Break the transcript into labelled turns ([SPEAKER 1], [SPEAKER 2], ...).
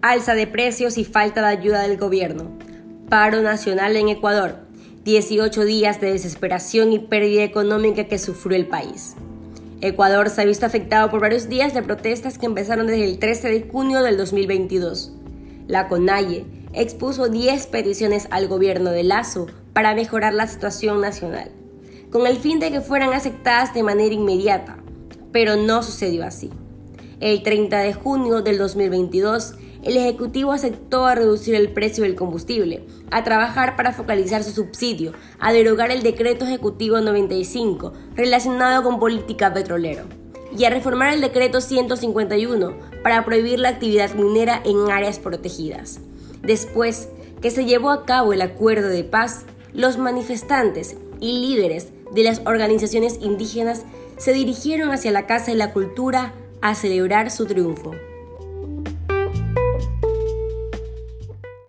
[SPEAKER 1] alza de precios y falta de ayuda del gobierno. Paro nacional en Ecuador. 18 días de desesperación y pérdida económica que sufrió el país. Ecuador se ha visto afectado por varios días de protestas que empezaron desde el 13 de junio del 2022. La CONAIE expuso 10 peticiones al gobierno de Lazo para mejorar la situación nacional, con el fin de que fueran aceptadas de manera inmediata, pero no sucedió así. El 30 de junio del 2022, el Ejecutivo aceptó a reducir el precio del combustible, a trabajar para focalizar su subsidio, a derogar el Decreto Ejecutivo 95 relacionado con política petrolera y a reformar el Decreto 151 para prohibir la actividad minera en áreas protegidas. Después que se llevó a cabo el acuerdo de paz, los manifestantes y líderes de las organizaciones indígenas se dirigieron hacia la Casa de la Cultura a celebrar su triunfo.